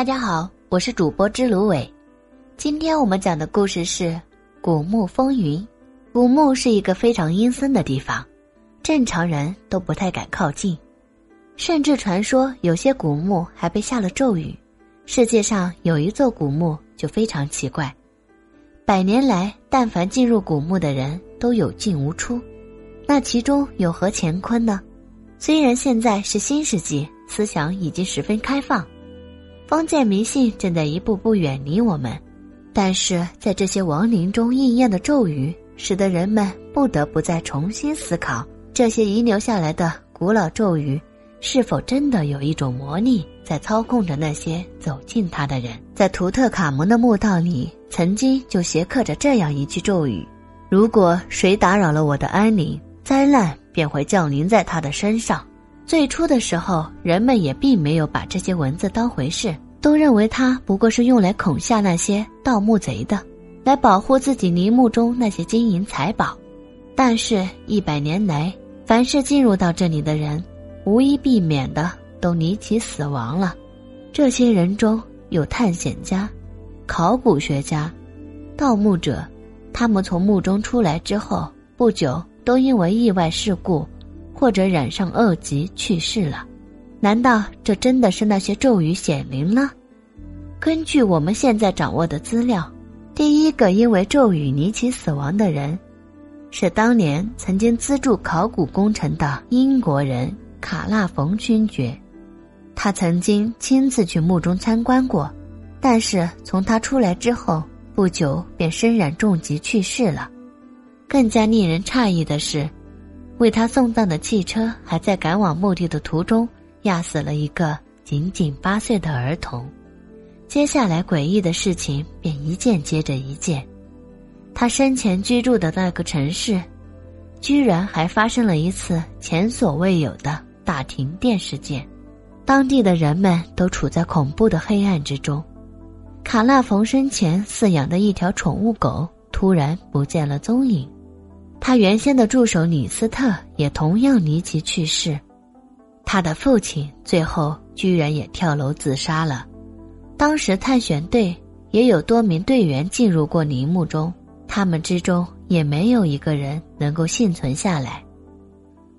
大家好，我是主播知芦苇。今天我们讲的故事是《古墓风云》。古墓是一个非常阴森的地方，正常人都不太敢靠近，甚至传说有些古墓还被下了咒语。世界上有一座古墓就非常奇怪，百年来但凡进入古墓的人都有进无出，那其中有何乾坤呢？虽然现在是新世纪，思想已经十分开放。封建迷信正在一步步远离我们，但是在这些亡灵中应验的咒语，使得人们不得不再重新思考：这些遗留下来的古老咒语，是否真的有一种魔力在操控着那些走进他的人？在图特卡蒙的墓道里，曾经就斜刻着这样一句咒语：“如果谁打扰了我的安宁，灾难便会降临在他的身上。”最初的时候，人们也并没有把这些文字当回事，都认为它不过是用来恐吓那些盗墓贼的，来保护自己陵墓中那些金银财宝。但是，一百年来，凡是进入到这里的人，无一避免的都离奇死亡了。这些人中有探险家、考古学家、盗墓者，他们从墓中出来之后不久，都因为意外事故。或者染上恶疾去世了，难道这真的是那些咒语显灵了？根据我们现在掌握的资料，第一个因为咒语离奇死亡的人，是当年曾经资助考古工程的英国人卡纳冯勋爵。他曾经亲自去墓中参观过，但是从他出来之后不久便身染重疾去世了。更加令人诧异的是。为他送葬的汽车还在赶往墓地的途中压死了一个仅仅八岁的儿童。接下来诡异的事情便一件接着一件。他生前居住的那个城市，居然还发生了一次前所未有的大停电事件，当地的人们都处在恐怖的黑暗之中。卡纳冯生前饲养的一条宠物狗突然不见了踪影。他原先的助手李斯特也同样离奇去世，他的父亲最后居然也跳楼自杀了。当时探险队也有多名队员进入过陵墓中，他们之中也没有一个人能够幸存下来，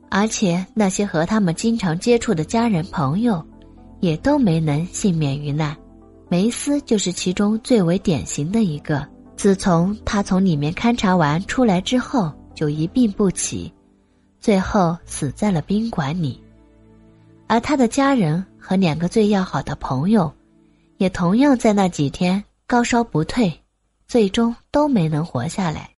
而且那些和他们经常接触的家人朋友，也都没能幸免于难。梅斯就是其中最为典型的一个。自从他从里面勘察完出来之后。就一病不起，最后死在了宾馆里。而他的家人和两个最要好的朋友，也同样在那几天高烧不退，最终都没能活下来。